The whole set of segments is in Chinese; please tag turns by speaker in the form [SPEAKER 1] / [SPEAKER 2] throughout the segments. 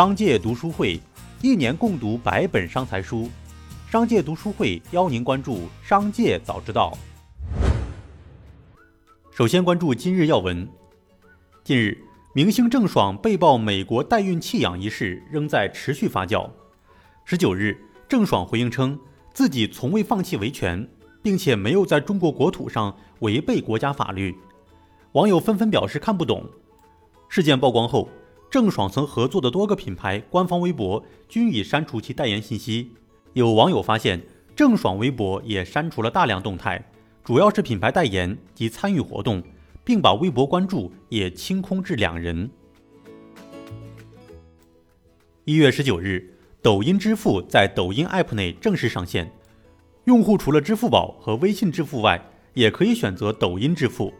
[SPEAKER 1] 商界读书会一年共读百本商财书，商界读书会邀您关注商界早知道。首先关注今日要闻。近日，明星郑爽被曝美国代孕弃养一事仍在持续发酵。十九日，郑爽回应称自己从未放弃维权，并且没有在中国国土上违背国家法律。网友纷纷表示看不懂。事件曝光后。郑爽曾合作的多个品牌官方微博均已删除其代言信息。有网友发现，郑爽微博也删除了大量动态，主要是品牌代言及参与活动，并把微博关注也清空至两人。一月十九日，抖音支付在抖音 App 内正式上线，用户除了支付宝和微信支付外，也可以选择抖音支付。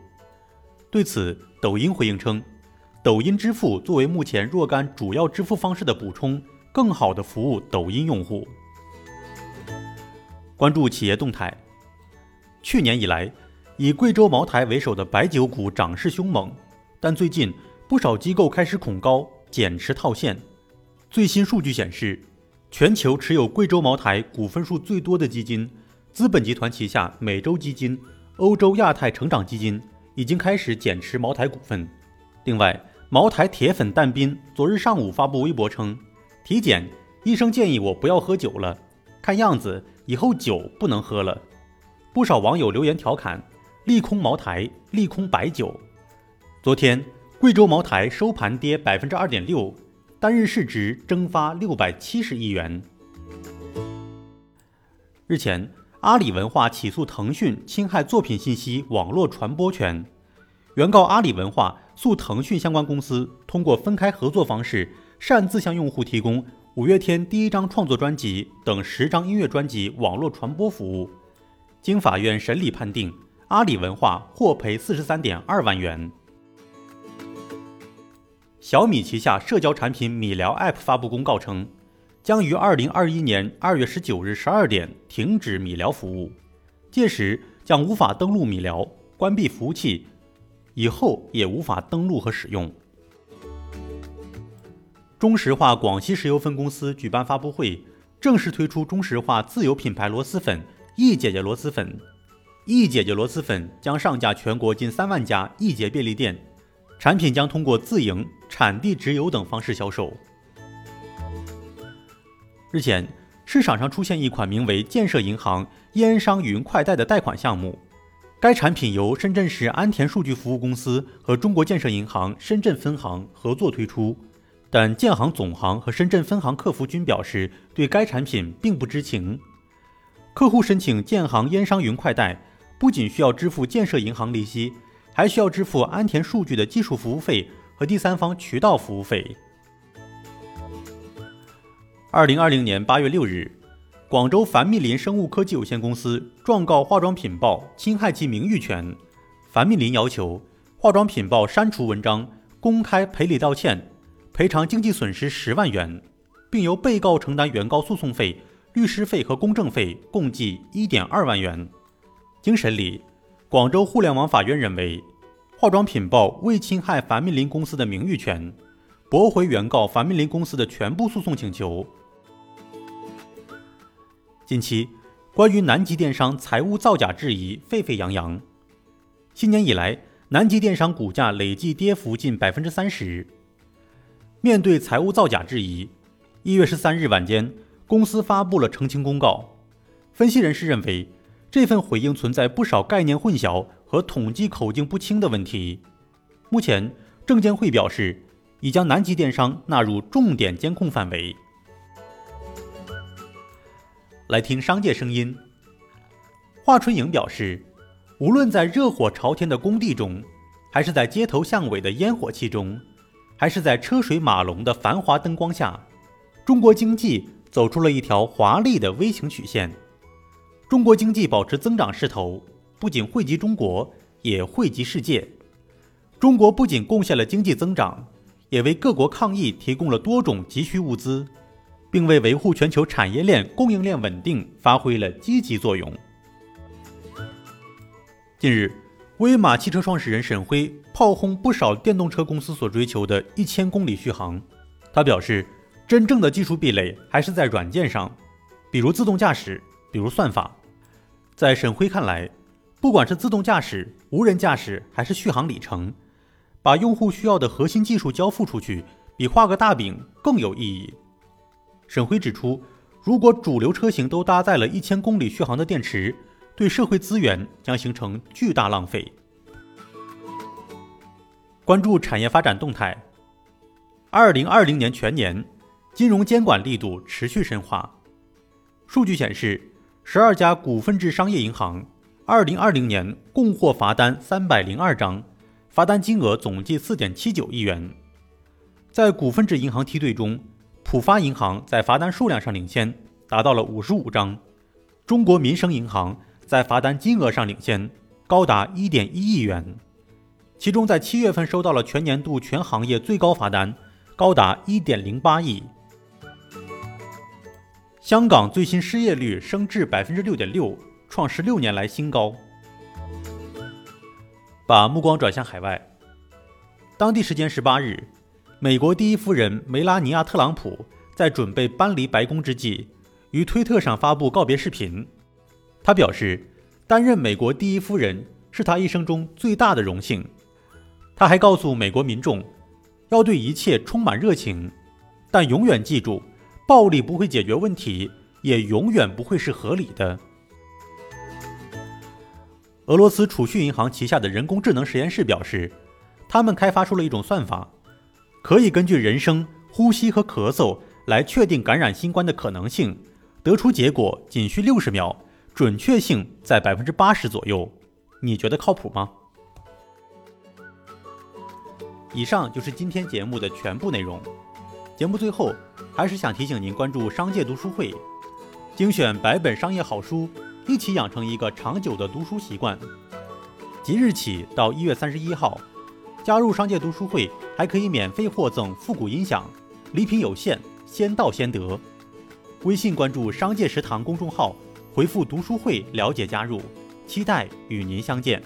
[SPEAKER 1] 对此，抖音回应称。抖音支付作为目前若干主要支付方式的补充，更好的服务抖音用户。关注企业动态，去年以来，以贵州茅台为首的白酒股涨势凶猛，但最近不少机构开始恐高减持套现。最新数据显示，全球持有贵州茅台股份数最多的基金——资本集团旗下美洲基金、欧洲亚太成长基金，已经开始减持茅台股份。另外，茅台铁粉淡斌昨日上午发布微博称，体检医生建议我不要喝酒了，看样子以后酒不能喝了。不少网友留言调侃，利空茅台，利空白酒。昨天，贵州茅台收盘跌百分之二点六，单日市值蒸发六百七十亿元。日前，阿里文化起诉腾讯侵害作品信息网络传播权。原告阿里文化诉腾讯相关公司通过分开合作方式，擅自向用户提供五月天第一张创作专辑等十张音乐专辑网络传播服务。经法院审理判定，阿里文化获赔四十三点二万元。小米旗下社交产品米聊 App 发布公告称，将于二零二一年二月十九日十二点停止米聊服务，届时将无法登录米聊，关闭服务器。以后也无法登录和使用。中石化广西石油分公司举办发布会，正式推出中石化自有品牌螺蛳粉“易姐姐螺蛳粉”。易姐姐螺蛳粉将上架全国近三万家易捷便利店，产品将通过自营、产地直邮等方式销售。日前，市场上出现一款名为“建设银行烟商云快贷”的贷款项目。该产品由深圳市安田数据服务公司和中国建设银行深圳分行合作推出，但建行总行和深圳分行客服均表示对该产品并不知情。客户申请建行烟商云快贷，不仅需要支付建设银行利息，还需要支付安田数据的技术服务费和第三方渠道服务费。二零二零年八月六日。广州凡蜜林生物科技有限公司状告化妆品报侵害其名誉权，凡蜜林要求化妆品报删除文章，公开赔礼道歉，赔偿经济损失十万元，并由被告承担原告诉讼费、律师费和公证费，共计一点二万元。经审理，广州互联网法院认为，化妆品报未侵害凡蜜林公司的名誉权，驳回原告凡蜜林公司的全部诉讼请求。近期，关于南极电商财务造假质疑沸沸扬扬。新年以来，南极电商股价累计跌幅近百分之三十。面对财务造假质疑，一月十三日晚间，公司发布了澄清公告。分析人士认为，这份回应存在不少概念混淆和统计口径不清的问题。目前，证监会表示，已将南极电商纳入重点监控范围。来听商界声音。华春莹表示，无论在热火朝天的工地中，还是在街头巷尾的烟火气中，还是在车水马龙的繁华灯光下，中国经济走出了一条华丽的 V 型曲线。中国经济保持增长势头，不仅惠及中国，也惠及世界。中国不仅贡献了经济增长，也为各国抗疫提供了多种急需物资。并为维护全球产业链供应链稳定发挥了积极作用。近日，威马汽车创始人沈辉炮轰不少电动车公司所追求的一千公里续航。他表示，真正的技术壁垒还是在软件上，比如自动驾驶，比如算法。在沈辉看来，不管是自动驾驶、无人驾驶，还是续航里程，把用户需要的核心技术交付出去，比画个大饼更有意义。沈辉指出，如果主流车型都搭载了一千公里续航的电池，对社会资源将形成巨大浪费。关注产业发展动态。二零二零年全年，金融监管力度持续深化。数据显示，十二家股份制商业银行二零二零年共获罚单三百零二张，罚单金额总计四点七九亿元。在股份制银行梯队中，浦发银行在罚单数量上领先，达到了五十五张；中国民生银行在罚单金额上领先，高达一点一亿元。其中，在七月份收到了全年度全行业最高罚单，高达一点零八亿。香港最新失业率升至百分之六点六，创十六年来新高。把目光转向海外，当地时间十八日，美国第一夫人梅拉尼亚·特朗普在准备搬离白宫之际，于推特上发布告别视频。她表示，担任美国第一夫人是她一生中最大的荣幸。他还告诉美国民众，要对一切充满热情，但永远记住，暴力不会解决问题，也永远不会是合理的。俄罗斯储蓄银行旗下的人工智能实验室表示，他们开发出了一种算法，可以根据人声、呼吸和咳嗽来确定感染新冠的可能性，得出结果仅需六十秒，准确性在百分之八十左右。你觉得靠谱吗？以上就是今天节目的全部内容。节目最后，还是想提醒您关注商界读书会，精选百本商业好书，一起养成一个长久的读书习惯。即日起到一月三十一号，加入商界读书会还可以免费获赠复古音响，礼品有限，先到先得。微信关注“商界食堂”公众号，回复“读书会”了解加入，期待与您相见。